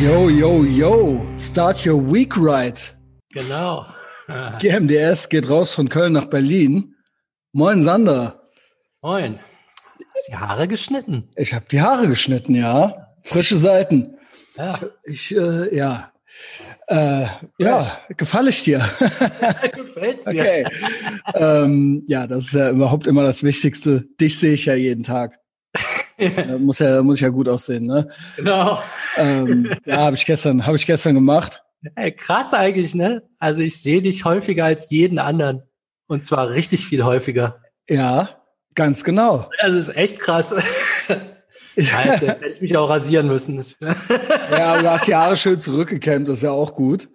Yo, yo, yo, start your week right. Genau. GMDS geht raus von Köln nach Berlin. Moin, Sander. Moin. Hast die Haare geschnitten? Ich habe die Haare geschnitten, ja. Frische Seiten. Ja. Ich, äh, ja. Äh, ja, gefalle ich dir? Gefällt's mir. Okay. ähm, ja, das ist ja überhaupt immer das Wichtigste. Dich sehe ich ja jeden Tag. Muss ja, muss ich ja gut aussehen, ne? Genau. Ähm, ja, habe ich gestern, habe ich gestern gemacht. Ey, krass eigentlich, ne? Also ich sehe dich häufiger als jeden anderen. Und zwar richtig viel häufiger. Ja, ganz genau. Das ist echt krass. Scheiße, jetzt hätte ich mich auch rasieren müssen. Ja, du hast die Haare schön zurückgekämmt, das ist ja auch gut.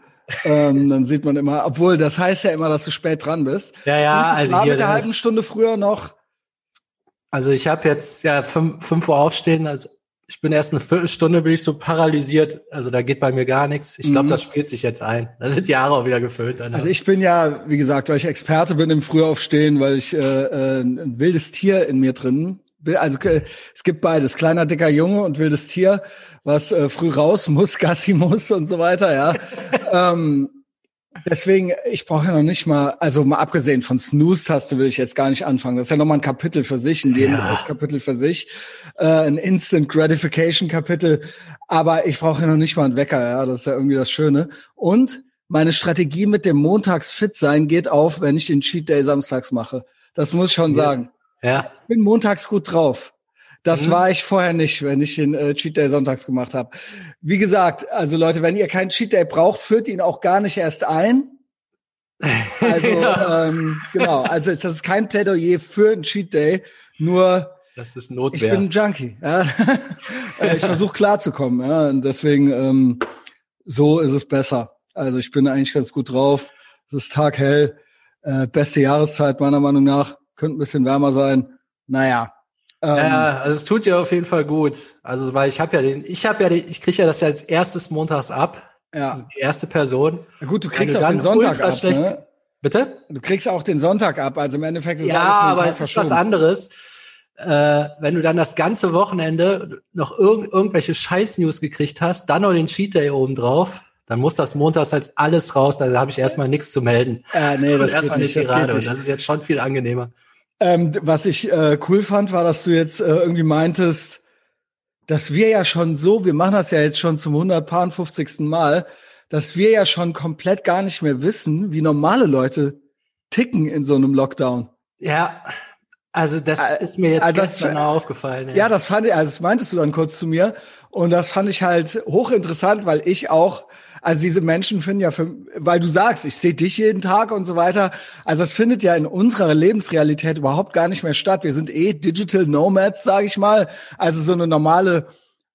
Ähm, dann sieht man immer, obwohl das heißt ja immer, dass du spät dran bist. ja, ja, also War hier, mit der halben Stunde früher noch. Also ich habe jetzt ja fünf, fünf Uhr aufstehen, also ich bin erst eine Viertelstunde bin ich so paralysiert, also da geht bei mir gar nichts. Ich glaube, Mhm. das spielt sich jetzt ein. Da sind die Haare auch wieder gefüllt. Dann, Also ich bin ja, wie gesagt, weil ich Experte bin im Frühaufstehen, weil ich äh, äh, ein wildes Tier in mir drin bin. Also äh, es gibt beides, kleiner, dicker Junge und wildes Tier, was äh, früh raus muss, Gassi muss und so weiter, ja. ähm, deswegen, ich brauche ja noch nicht mal, also mal abgesehen von Snooze-Taste will ich jetzt gar nicht anfangen. Das ist ja nochmal ein Kapitel für sich, ein Lebenskapitel für sich. Äh, ein Instant Gratification-Kapitel. Aber ich brauche ja noch nicht mal einen Wecker, ja. Das ist ja irgendwie das Schöne. Und meine Strategie mit dem Montags fit sein geht auf, wenn ich den Cheat Day samstags mache. Das muss ich schon sagen. ja, Ich bin montags gut drauf. Das Mhm. war ich vorher nicht, wenn ich den äh, Cheat Day sonntags gemacht habe. Wie gesagt, also Leute, wenn ihr keinen Cheat Day braucht, führt ihn auch gar nicht erst ein. Also ähm, genau, also das ist kein Plädoyer für einen Cheat Day, nur das ist ich Notwehr. bin ein Junkie. Ja. Äh, ich versuche klarzukommen. Ja. Und deswegen ähm, so ist es besser. Also ich bin eigentlich ganz gut drauf. Es ist taghell, äh, beste Jahreszeit meiner Meinung nach. Könnte ein bisschen wärmer sein. Naja. Ähm, Ja, also es tut dir auf jeden Fall gut. Also weil ich habe ja den, ich habe ja den, ich kriege ja das ja als erstes montags ab. ja. Also die erste Person. Na gut, du kriegst auch den Sonntag ab. schlecht- Ne? Bitte? Du kriegst auch den Sonntag ab. Also im Endeffekt ist Ja, alles einen aber Tag es ist was anderes. Äh, wenn du dann das ganze Wochenende noch irg irgendwelche Scheiß-News gekriegt hast, dann noch den Cheat Day oben drauf, dann muss das montags als alles raus, dann habe ich erstmal nichts zu melden. Äh, nee, das erstmal nicht. Das geht nicht. das ist jetzt schon viel angenehmer. Ähm, was ich äh, cool fand, war, dass du jetzt äh, irgendwie meintest, dass wir ja schon so, wir machen das ja jetzt schon zum 150. Mal, dass wir ja schon komplett gar nicht mehr wissen, wie normale Leute ticken in so einem Lockdown. Ja, also das Äh, ist mir jetzt also das- gestern auch aufgefallen. Ja, das fand ich, also das meintest du dann kurz zu mir. Und das fand ich halt hochinteressant, weil ich auch, also diese Menschen finden ja, für, weil du sagst, ich sehe dich jeden Tag und so weiter. Also das findet ja in unserer Lebensrealität überhaupt gar nicht mehr statt. Wir sind eh Digital Nomads, sage ich mal. Also so eine normale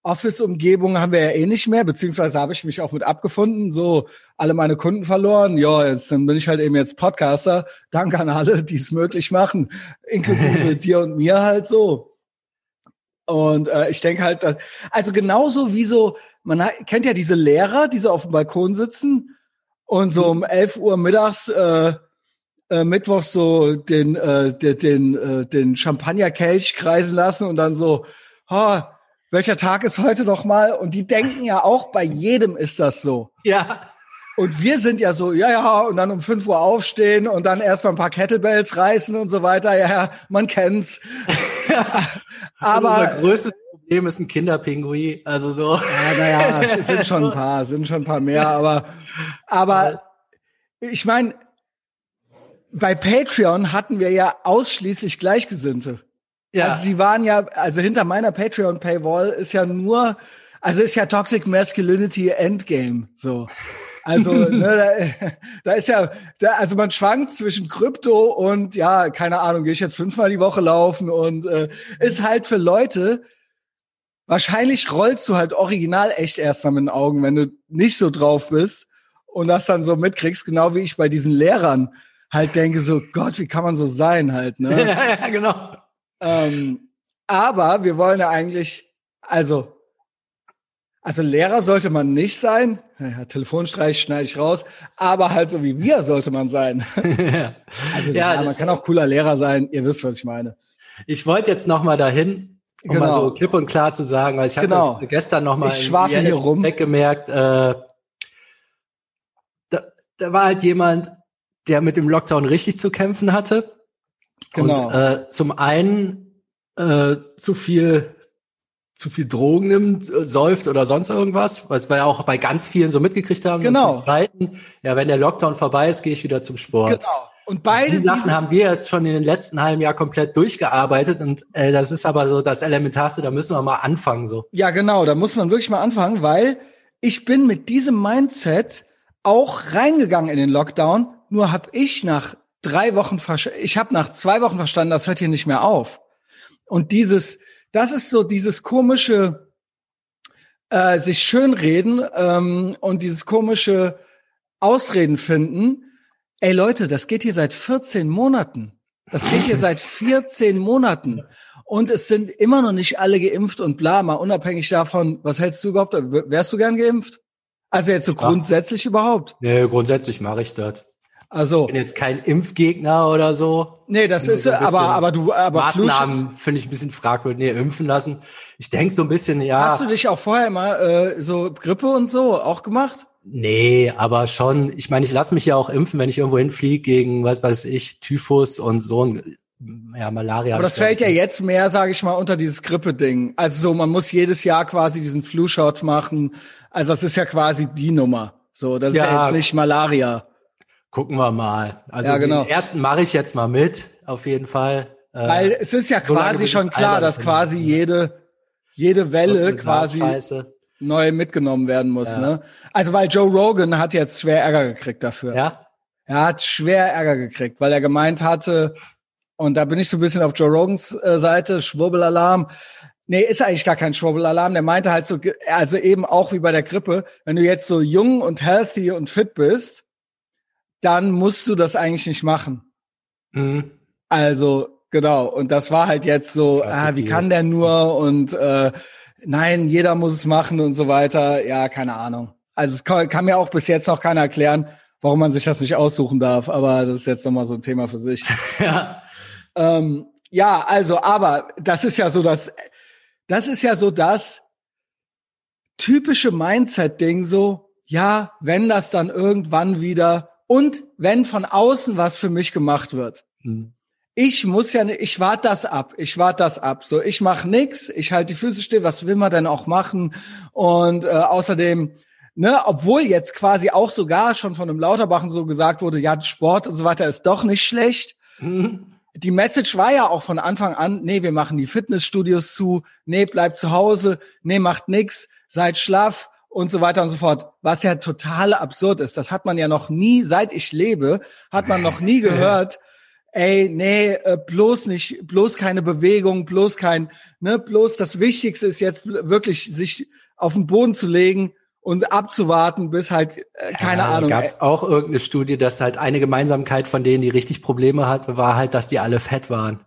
Office-Umgebung haben wir ja eh nicht mehr, beziehungsweise habe ich mich auch mit abgefunden. So, alle meine Kunden verloren. Ja, jetzt dann bin ich halt eben jetzt Podcaster. Danke an alle, die es möglich machen, inklusive dir und mir halt so. Und äh, ich denke halt, dass, also genauso wie so, man kennt ja diese Lehrer, die so auf dem Balkon sitzen und so um 11 Uhr mittags, äh, äh, mittwochs so den, äh, den, den, äh, den Champagnerkelch kreisen lassen und dann so, ha, welcher Tag ist heute noch mal? Und die denken ja auch, bei jedem ist das so. ja. Und wir sind ja so, ja, ja, und dann um 5 Uhr aufstehen und dann erstmal ein paar Kettlebells reißen und so weiter. Ja, ja, man kennt's. Aber Aber unser größtes Problem ist ein Kinderpinguin. Also so. Ja, naja, sind schon ein paar, sind schon ein paar mehr, aber, aber ich meine, bei Patreon hatten wir ja ausschließlich Gleichgesinnte. Ja. Also sie waren ja, also hinter meiner Patreon-Paywall ist ja nur, also ist ja Toxic Masculinity Endgame, so. Also, ne, da, da ist ja, da, also man schwankt zwischen Krypto und ja, keine Ahnung, gehe ich jetzt fünfmal die Woche laufen und äh, ist halt für Leute, wahrscheinlich rollst du halt original echt erstmal mit den Augen, wenn du nicht so drauf bist und das dann so mitkriegst, genau wie ich bei diesen Lehrern halt denke, so Gott, wie kann man so sein halt, ne? ja, ja, genau. ähm, aber wir wollen ja eigentlich, also, also Lehrer sollte man nicht sein. Ja, Telefonstreich schneide ich raus. Aber halt so wie wir sollte man sein. ja. Also Ja, ja, man kann auch cooler Lehrer sein. Ihr wisst, was ich meine. Ich wollte jetzt noch mal dahin, Um genau. mal so klipp und klar zu sagen, weil ich hatte genau. das gestern noch mal ich hier rum. weggemerkt, äh, da, da war halt jemand, der mit dem Lockdown richtig zu kämpfen hatte. Genau. Und, äh, zum einen äh, zu viel zu viel Drogen nimmt, äh, säuft oder sonst irgendwas, was wir ja auch bei ganz vielen so mitgekriegt haben. Genau. Und zum Zweiten, ja, wenn der Lockdown vorbei ist, gehe ich wieder zum Sport. Genau. Und beide die Sachen haben wir jetzt schon in den letzten halben Jahr komplett durchgearbeitet und äh, das ist aber so das Elementarste, da müssen wir mal anfangen so. Ja, genau, da muss man wirklich mal anfangen, weil ich bin mit diesem Mindset auch reingegangen in den Lockdown, nur habe ich nach drei Wochen, ich habe nach zwei Wochen verstanden, das hört hier nicht mehr auf. Und dieses, das ist so dieses komische, äh, sich schönreden ähm, und dieses komische Ausreden finden, Ey Leute, das geht hier seit 14 Monaten. Das geht hier seit 14 Monaten. Und es sind immer noch nicht alle geimpft und bla, mal unabhängig davon, was hältst du überhaupt? Wärst du gern geimpft? Also jetzt so ja. grundsätzlich überhaupt? Nee, grundsätzlich mache ich das. Also. Ich bin jetzt kein Impfgegner oder so. Nee, das ist, so aber, aber du, aber Maßnahmen finde ich ein bisschen fragwürdig. Nee, impfen lassen. Ich denke so ein bisschen, ja. Hast du dich auch vorher immer, äh, so Grippe und so auch gemacht? Nee, aber schon, ich meine, ich lasse mich ja auch impfen, wenn ich irgendwo hinfliege gegen, was weiß ich, Typhus und so ja, Malaria. Aber das fällt ja jetzt mehr, sage ich mal, unter dieses Grippe-Ding. Also so, man muss jedes Jahr quasi diesen Flu-Shot machen. Also das ist ja quasi die Nummer. So, das ja, ist ja jetzt nicht Malaria. Gucken wir mal. Also ja, genau. den ersten mache ich jetzt mal mit, auf jeden Fall. Äh, Weil es ist ja quasi schon klar, dass quasi jede, jede Welle quasi neu mitgenommen werden muss. Ja. Ne? Also weil Joe Rogan hat jetzt schwer Ärger gekriegt dafür. Ja. Er hat schwer Ärger gekriegt, weil er gemeint hatte, und da bin ich so ein bisschen auf Joe Rogans äh, Seite, Schwurbelalarm. Nee, ist eigentlich gar kein Schwurbelalarm. Der meinte halt so, also eben auch wie bei der Grippe, wenn du jetzt so jung und healthy und fit bist, dann musst du das eigentlich nicht machen. Mhm. Also, genau. Und das war halt jetzt so, ah, wie kann der nur und äh, nein, jeder muss es machen und so weiter. Ja, keine Ahnung. Also es kann, kann mir auch bis jetzt noch keiner erklären, warum man sich das nicht aussuchen darf. Aber das ist jetzt nochmal so ein Thema für sich. ja. Ähm, ja, also, aber das ist ja so das, das ist ja so das typische Mindset-Ding so, ja, wenn das dann irgendwann wieder und wenn von außen was für mich gemacht wird. Hm ich muss ja, ich warte das ab, ich warte das ab. So, ich mache nix, ich halte die Füße still, was will man denn auch machen? Und äh, außerdem, ne, obwohl jetzt quasi auch sogar schon von einem Lauterbachen so gesagt wurde, ja, Sport und so weiter ist doch nicht schlecht. Mhm. Die Message war ja auch von Anfang an, nee, wir machen die Fitnessstudios zu, nee, bleibt zu Hause, nee, macht nix, seid schlaff und so weiter und so fort. Was ja total absurd ist. Das hat man ja noch nie, seit ich lebe, hat man noch nie gehört, ey, nee, äh, bloß nicht, bloß keine Bewegung, bloß kein, ne, bloß das Wichtigste ist jetzt wirklich, sich auf den Boden zu legen und abzuwarten, bis halt, äh, keine ja, Ahnung. Gab es auch irgendeine Studie, dass halt eine Gemeinsamkeit von denen, die richtig Probleme hatten, war halt, dass die alle fett waren.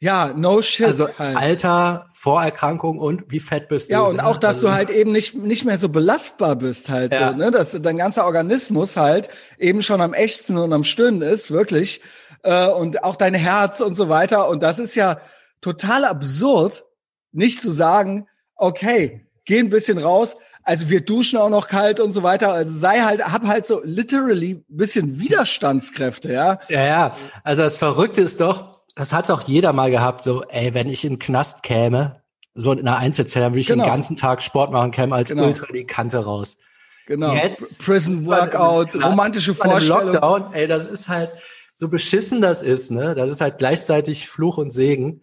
Ja, no shit. Also halt. Alter, Vorerkrankung und wie fett bist du. Ja, und ne? auch, dass also, du halt eben nicht, nicht mehr so belastbar bist halt, ja. so, ne? dass dein ganzer Organismus halt eben schon am echtsten und am stöhnen ist, wirklich äh, und auch dein Herz und so weiter. Und das ist ja total absurd, nicht zu sagen, okay, geh ein bisschen raus. Also wir duschen auch noch kalt und so weiter. Also sei halt, hab halt so literally bisschen Widerstandskräfte, ja. Ja, ja. Also das Verrückte ist doch, das hat auch jeder mal gehabt, so, ey, wenn ich in den Knast käme, so in einer Einzelzelle, dann würde ich genau. den ganzen Tag Sport machen, käme als genau. Ultra die Kante raus. Genau. Jetzt, Prison Workout, romantische Vorstellung. Lockdown, ey, das ist halt, so beschissen das ist, ne, das ist halt gleichzeitig Fluch und Segen.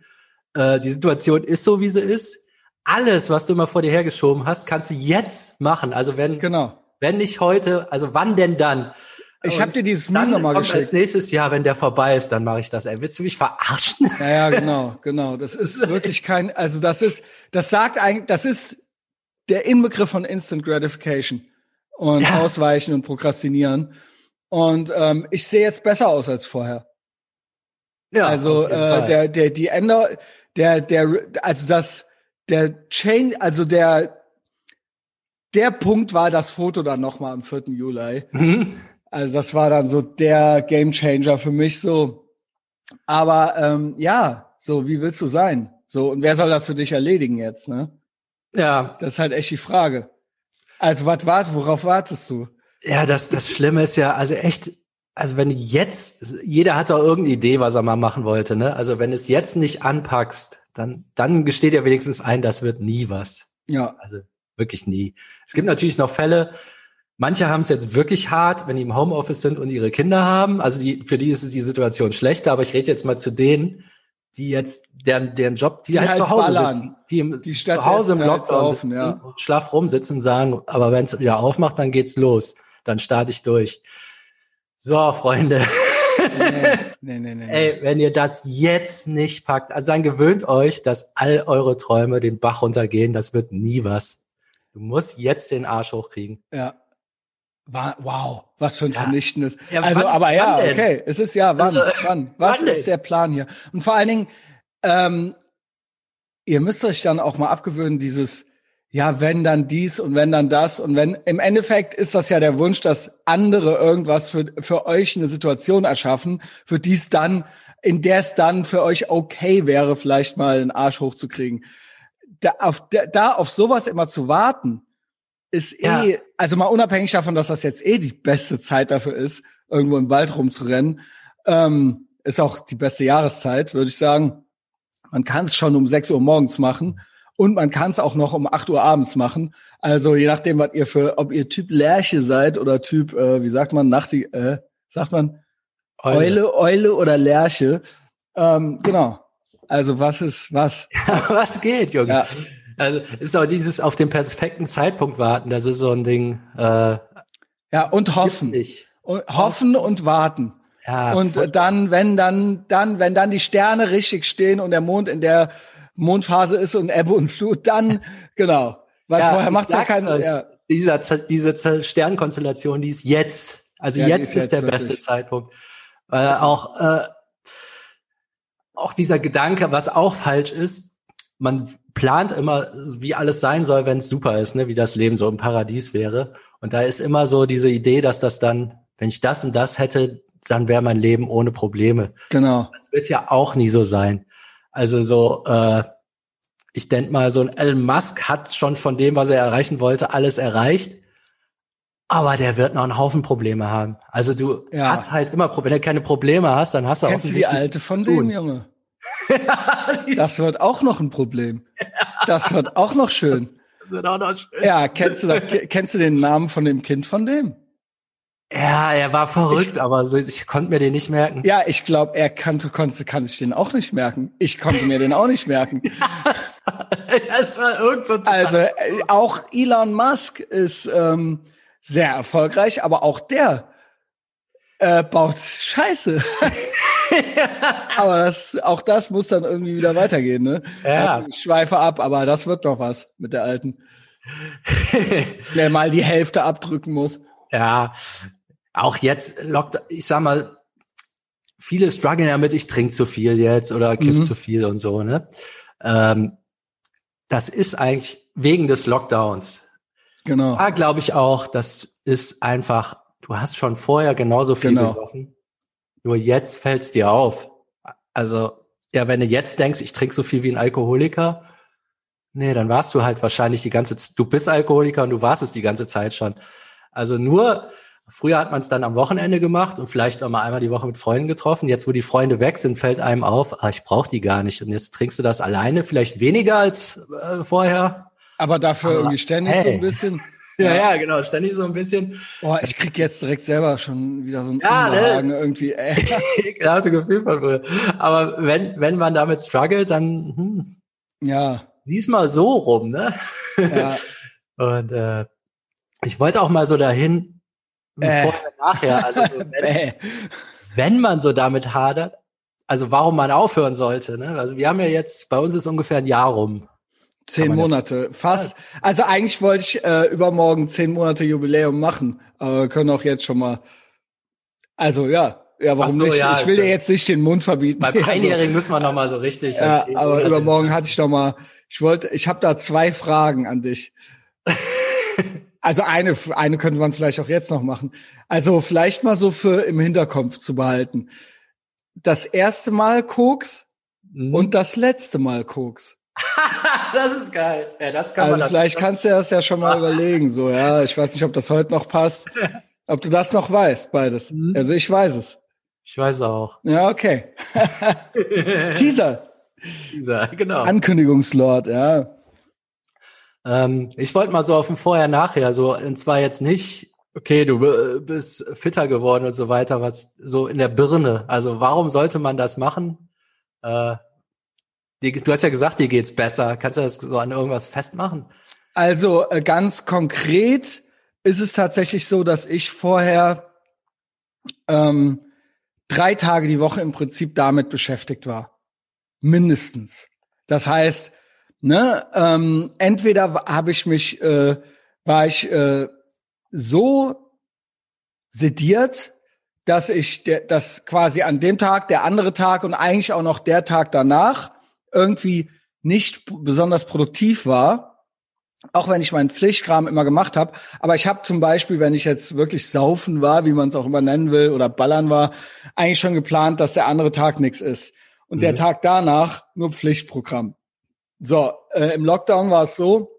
Äh, die Situation ist so, wie sie ist. Alles, was du immer vor dir hergeschoben hast, kannst du jetzt machen. Also wenn, genau. wenn nicht heute, also wann denn dann? Ich habe dir dieses Meme nochmal geschickt. Als nächstes Jahr, wenn der vorbei ist, dann mache ich das. Ey, willst du mich verarschen? Ja, ja, genau, genau. Das ist wirklich kein, also das ist, das sagt eigentlich, das ist der Inbegriff von Instant Gratification und ja. Ausweichen und Prokrastinieren. Und ähm, ich sehe jetzt besser aus als vorher. Ja, also äh, der der die Änder der der also das der Chain also der der Punkt war das Foto dann noch mal am 4. Juli. Mhm. Also das war dann so der Game Changer für mich so. Aber ähm, ja, so wie willst du sein? So, und wer soll das für dich erledigen jetzt, ne? Ja. Das ist halt echt die Frage. Also, was wart, worauf wartest du? Ja, das, das Schlimme ist ja, also echt, also wenn jetzt, jeder hat doch irgendeine Idee, was er mal machen wollte, ne? Also wenn du es jetzt nicht anpackst, dann, dann gesteht ja wenigstens ein, das wird nie was. Ja. Also wirklich nie. Es gibt natürlich noch Fälle, manche haben es jetzt wirklich hart, wenn die im Homeoffice sind und ihre Kinder haben. Also die, für die ist die Situation schlechter, aber ich rede jetzt mal zu denen, die jetzt deren, deren Job, die, Die halt, halt zu Hause ballern. sitzen, die, im, Die zu Hause im halt Lockdown sitzen ja. und schlaff rumsitzen und sagen, aber wenn es wieder aufmacht, dann geht's los. Dann starte ich durch. So, Freunde. Nee, nee, nee. Ey, wenn ihr das jetzt nicht packt, also dann gewöhnt euch, dass all eure Träume den Bach runtergehen, das wird nie was. Du musst jetzt den Arsch hochkriegen. Ja. Wow, was für ein Ja. vernichtendes. Ja, also, wann- aber ja, okay. Es ist ja, wann? Also, wann? Was wann ist denn? der Plan hier? Und vor allen Dingen, ähm, ihr müsst euch dann auch mal abgewöhnen, dieses, ja, wenn dann dies und wenn dann das und wenn, im Endeffekt ist das ja der Wunsch, dass andere irgendwas für, für euch eine Situation erschaffen, für die es dann, in der es dann für euch okay wäre, vielleicht mal einen Arsch hochzukriegen. Da auf, da, auf sowas immer zu warten, ist Ja. eh, also mal unabhängig davon, dass das jetzt eh die beste Zeit dafür ist, irgendwo im Wald rumzurennen, ähm, ist auch die beste Jahreszeit, würde ich sagen. Man kann es schon um 6 Uhr morgens machen und man kann es auch noch um 8 Uhr abends machen. Also je nachdem, was ihr für, ob ihr Typ Lerche seid oder Typ, äh, wie sagt man, Nachti, äh, sagt man Eule, Eule oder Lerche. Ähm, genau. Also was ist was? was geht, Junge? Ja. Also ist auch dieses auf den perfekten Zeitpunkt warten, das ist so ein Ding. Äh, Ja, und hoffen. Und hoffen und warten. Ja, und dann, wenn dann, dann, wenn dann die Sterne richtig stehen und der Mond in der Mondphase ist und Ebbe und Flut, dann, genau. Weil Ja, vorher ich macht's ja keinen, euch. ja, dieser, diese Sternkonstellation, die ist jetzt. Also Ja, jetzt ist ist, jetzt der wirklich. beste Zeitpunkt. Weil auch, äh, auch dieser Gedanke, was auch falsch ist, man plant immer, wie alles sein soll, wenn es super ist, ne? wie das Leben so im Paradies wäre. Und da ist immer so diese Idee, dass das dann, wenn ich das und das hätte, dann wäre mein Leben ohne Probleme. genau. Das wird ja auch nie so sein. Also so, äh, ich denk mal, so ein Elon Musk hat schon von dem, was er erreichen wollte, alles erreicht. Aber der wird noch einen Haufen Probleme haben. Also du Ja. hast halt immer, Pro- wenn du keine Probleme hast, dann hast du Kennst du die offensichtlich alte von dem, Junge? Das wird auch noch ein Problem. Das wird auch noch schön. Das wird auch noch schön. Ja, kennst du das, kennst du den Namen von dem Kind von dem? Ja, er war verrückt, aber so, ich konnte mir den nicht merken. Ja, ich glaube, er kannte, konnte, kann sich den auch nicht merken. Ich konnte mir den auch nicht merken. Das war, das war irgend so Also äh, auch Elon Musk ist ähm, sehr erfolgreich, aber auch der äh, baut Scheiße. aber das, auch das muss dann irgendwie wieder weitergehen, ne? Ja. Also ich schweife ab, aber das wird doch was mit der alten, der mal die Hälfte abdrücken muss. Ja, auch jetzt lockt, ich sag mal, viele strugglen damit, ich trinke zu viel jetzt oder kiff Mhm. zu viel und so, ne? Ähm, das ist eigentlich wegen des Lockdowns. Genau. Da glaube ich auch, das ist einfach, du hast schon vorher genauso viel Genau. gesoffen. Nur jetzt fällt's dir auf. Also, ja, wenn du jetzt denkst, ich trinke so viel wie ein Alkoholiker, nee, dann warst du halt wahrscheinlich die ganze du bist Alkoholiker und du warst es die ganze Zeit schon. Also nur, früher hat man es dann am Wochenende gemacht und vielleicht auch mal einmal die Woche mit Freunden getroffen. Jetzt, wo die Freunde weg sind, fällt einem auf, ah, ich brauche die gar nicht. Und jetzt trinkst du das alleine, vielleicht weniger als äh, vorher. Aber dafür Aber, irgendwie ständig so hey. ein bisschen. Ja, ja, genau, ständig so ein bisschen. Boah, ich krieg jetzt direkt selber schon wieder so einen Ja, ne? Unbehagen irgendwie. Äh. ekelhafte Gefühl von früher. Aber wenn, wenn man damit struggelt, dann hm, Ja, sieh's mal so rum, ne? ja. Und äh, ich wollte auch mal so dahin, Äh. vorher, nachher, also so, wenn, wenn man so damit hadert, also warum man aufhören sollte, ne? Also wir haben ja jetzt, bei uns ist ungefähr ein Jahr rum. Zehn ja Monate, fast. Also eigentlich wollte ich äh, übermorgen zehn Monate Jubiläum machen, aber wir können auch jetzt schon mal. Also ja, ja, warum so, nicht? ja, ich will dir ja- jetzt nicht den Mund verbieten. Beim Also, Einjährigen müssen wir noch mal so richtig. ja, als zehn aber Monate- übermorgen hatte ich noch mal. Ich wollte, ich habe da zwei Fragen an dich. Also eine, eine könnte man vielleicht auch jetzt noch machen. Also vielleicht mal so für im Hinterkopf zu behalten. Das erste Mal Koks, mhm. und das letzte Mal Koks. das ist geil. Ja, das kann also man vielleicht kannst du das ja schon mal überlegen. So, ja, ich weiß nicht, ob das heute noch passt. Ob du das noch weißt, beides. Mhm. Also ich weiß es. Ich weiß auch. Ja, okay. Teaser. Teaser, genau. Ankündigungslord, ja. Ähm, ich wollte mal so auf dem Vorher-Nachher, so, und zwar jetzt nicht, okay, du bist fitter geworden und so weiter, was so in der Birne. Also warum sollte man das machen? Äh, die, du hast ja gesagt, dir geht's besser. Kannst du das so an irgendwas festmachen? Also äh, ganz konkret ist es tatsächlich so, dass ich vorher ähm, drei Tage die Woche im Prinzip damit beschäftigt war. Mindestens. Das heißt, ne, ähm, entweder habe ich mich, äh, war ich äh, so sediert, dass ich der, dass quasi an dem Tag, der andere Tag und eigentlich auch noch der Tag danach irgendwie nicht besonders produktiv war auch wenn ich meinen Pflichtkram immer gemacht habe. Aber ich habe zum Beispiel, wenn ich jetzt wirklich saufen war, wie man es auch immer nennen will, oder ballern war, eigentlich schon geplant, dass der andere Tag nichts ist. Und mhm. der Tag danach nur Pflichtprogramm. So, äh, im Lockdown war es so,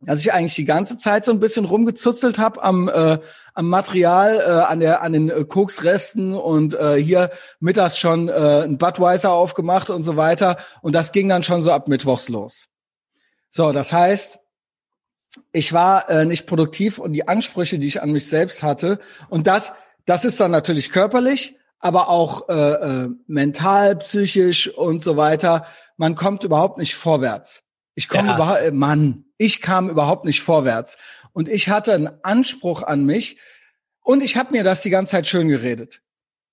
dass ich eigentlich die ganze Zeit so ein bisschen rumgezuzelt habe am, äh, am Material, äh, an, der, an den äh, Koksresten und äh, hier mittags schon äh, ein Budweiser aufgemacht und so weiter. Und das ging dann schon so ab Mittwochs los. So, das heißt, ich war äh, nicht produktiv und die Ansprüche, die ich an mich selbst hatte, und das, das ist dann natürlich körperlich, aber auch äh, äh, mental, psychisch und so weiter. Man kommt überhaupt nicht vorwärts. Ich komme ja. überhaupt, äh, Mann, ich kam überhaupt nicht vorwärts. Und ich hatte einen Anspruch an mich und ich habe mir das die ganze Zeit schön geredet.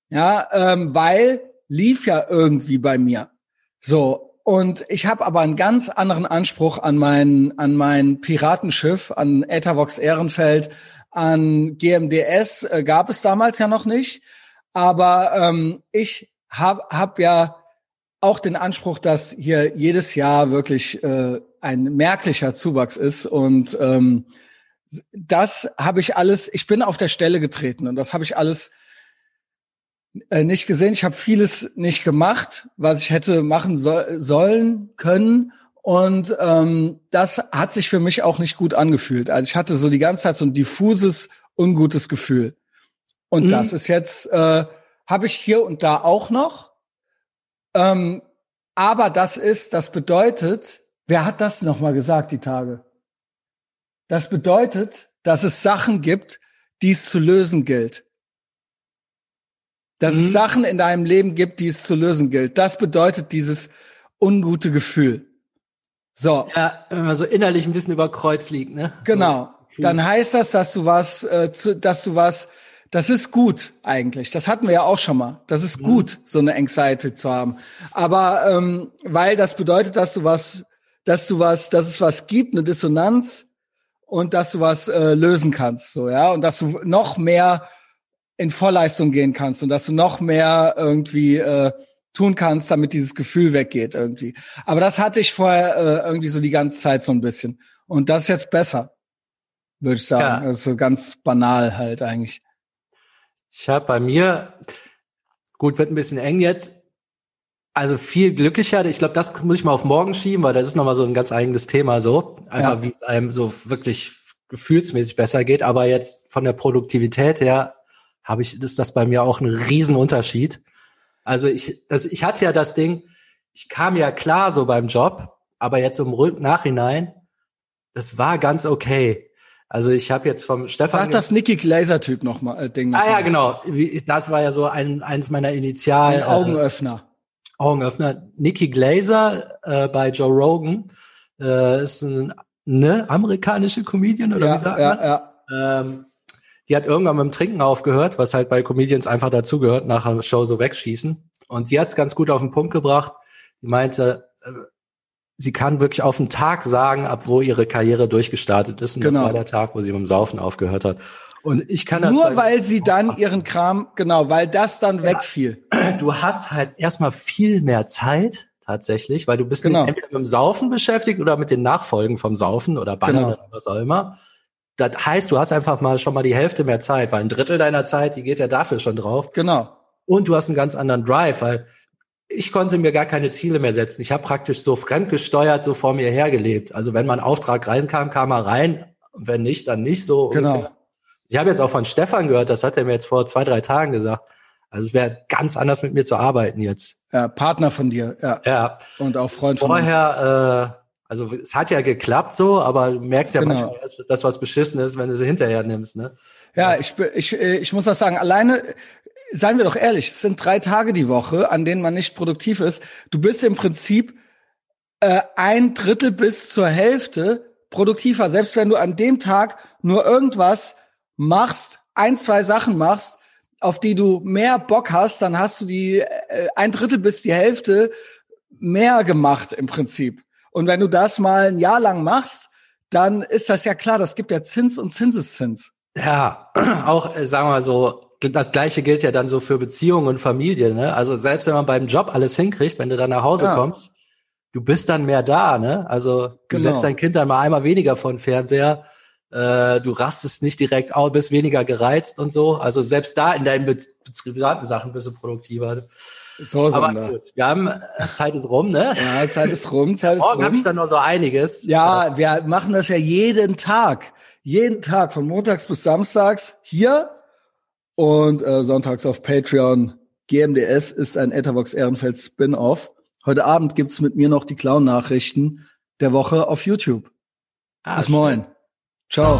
Ja, ähm, weil lief ja irgendwie bei mir. So, und ich habe aber einen ganz anderen Anspruch an mein, an mein Piratenschiff, an Ethervox Ehrenfeld, an GMDS äh, gab es damals ja noch nicht. Aber ähm, ich habe hab ja auch den Anspruch, dass hier jedes Jahr wirklich äh, ein merklicher Zuwachs ist. Und ähm, das habe ich alles, ich bin auf der Stelle getreten und das habe ich alles äh, nicht gesehen. Ich habe vieles nicht gemacht, was ich hätte machen so sollen können. Und ähm, das hat sich für mich auch nicht gut angefühlt. Also ich hatte so die ganze Zeit so ein diffuses, ungutes Gefühl. Und mhm. das ist jetzt, äh, habe ich hier und da auch noch. Ähm, aber das ist, das bedeutet, wer hat das nochmal gesagt, die Tage? Das bedeutet, dass es Sachen gibt, die es zu lösen gilt dass mhm. es Sachen in deinem Leben gibt, die es zu lösen gilt. Das bedeutet dieses ungute Gefühl. So. Ja, wenn man so innerlich ein bisschen über Kreuz liegt, ne? Genau. So, Dann heißt das, dass du was, äh, zu, dass du was, das ist gut eigentlich. Das hatten wir ja auch schon mal. Das ist mhm. gut, so eine Anxiety zu haben. Aber ähm, weil das bedeutet, dass du was, dass du was, dass es was gibt, eine Dissonanz und dass du was äh, lösen kannst, so ja, und dass du noch mehr in Vorleistung gehen kannst und dass du noch mehr irgendwie äh, tun kannst, damit dieses Gefühl weggeht irgendwie. Aber das hatte ich vorher äh, irgendwie so die ganze Zeit so ein bisschen. Und das ist jetzt besser, würde ich sagen. Ja. Das ist so ganz banal halt eigentlich. Ich habe bei mir, gut, wird ein bisschen eng jetzt, also viel glücklicher. Ich glaube, das muss ich mal auf morgen schieben, weil das ist nochmal so ein ganz eigenes Thema so. Einfach ja. wie es einem so wirklich gefühlsmäßig besser geht. Aber jetzt von der Produktivität her habe ich, ist das bei mir auch ein Riesenunterschied. Also ich, das, ich hatte ja das Ding, ich kam ja klar so beim Job, aber jetzt im Nachhinein, das war ganz okay. Also ich habe jetzt vom Stefan. Sag das Nicky Glaser-Typ noch mal, äh, Ding. Ah ja, genau. Das war ja so ein, eins meiner Initial. Ein Augenöffner. Äh, Augenöffner. Nicky Glaser äh, bei Joe Rogan äh, ist ein, ne amerikanische Comedian oder ja, wie sagt ja, man? Ja. Ähm, die hat irgendwann mit dem Trinken aufgehört, was halt bei Comedians einfach dazugehört, nach der Show so wegschießen. Und die hat es ganz gut auf den Punkt gebracht. Die meinte, äh, sie kann wirklich auf den Tag sagen, ab wo ihre Karriere durchgestartet ist. Und genau. das war der Tag, wo sie mit dem Saufen aufgehört hat. Und ich kann das. Nur weil sie dann ihren Kram, genau, weil das dann ja, wegfiel. Du hast halt erstmal viel mehr Zeit, tatsächlich, weil du bist genau. entweder mit dem Saufen beschäftigt oder mit den Nachfolgen vom Saufen oder Bannern genau. oder was auch immer. Das heißt, du hast einfach mal schon mal die Hälfte mehr Zeit, weil ein Drittel deiner Zeit, die geht ja dafür schon drauf. Genau. Und du hast einen ganz anderen Drive, weil ich konnte mir gar keine Ziele mehr setzen. Ich habe praktisch so fremdgesteuert so vor mir hergelebt. Also wenn mein Auftrag reinkam, kam er rein. Wenn nicht, dann nicht so. Genau. Ungefähr. Ich habe jetzt auch von Stefan gehört, das hat er mir jetzt vor zwei, drei Tagen gesagt. Also es wäre ganz anders mit mir zu arbeiten jetzt. Ja, Partner von dir, ja. Ja. Und auch Freund von Vorher, äh, also es hat ja geklappt so, aber du merkst ja genau. manchmal, dass das was beschissen ist, wenn du sie hinterher nimmst, ne? Ja, ich, ich, äh, ich muss das sagen, alleine, seien wir doch ehrlich, es sind drei Tage die Woche, an denen man nicht produktiv ist. Du bist im Prinzip äh, ein Drittel bis zur Hälfte produktiver, selbst wenn du an dem Tag nur irgendwas machst, ein, zwei Sachen machst, auf die du mehr Bock hast, dann hast du die äh, ein Drittel bis die Hälfte mehr gemacht im Prinzip. Und wenn du das mal ein Jahr lang machst, dann ist das ja klar, das gibt ja Zins und Zinseszins. Ja, auch, äh, sagen wir mal so, das gleiche gilt ja dann so für Beziehungen und Familie, ne? Also selbst wenn man beim Job alles hinkriegt, wenn du dann nach Hause ja. kommst, du bist dann mehr da, ne? Also du genau. setzt dein Kind dann mal einmal weniger vor den Fernseher, äh, du rastest nicht direkt auf, bist weniger gereizt und so. Also selbst da in deinen privaten Sachen bist du produktiver. So, Aber gut, wir haben, äh, Zeit ist rum, ne? Ja, Zeit ist rum, Zeit ist Morgen habe ich dann noch so einiges. Ja, wir machen das ja jeden Tag jeden Tag von montags bis samstags hier und äh, sonntags auf Patreon. GMDS ist ein Etherbox Ehrenfeld Spin-off. Heute Abend gibt's mit mir noch die Clown-Nachrichten der Woche auf YouTube. Ah, Bis moin. Ciao.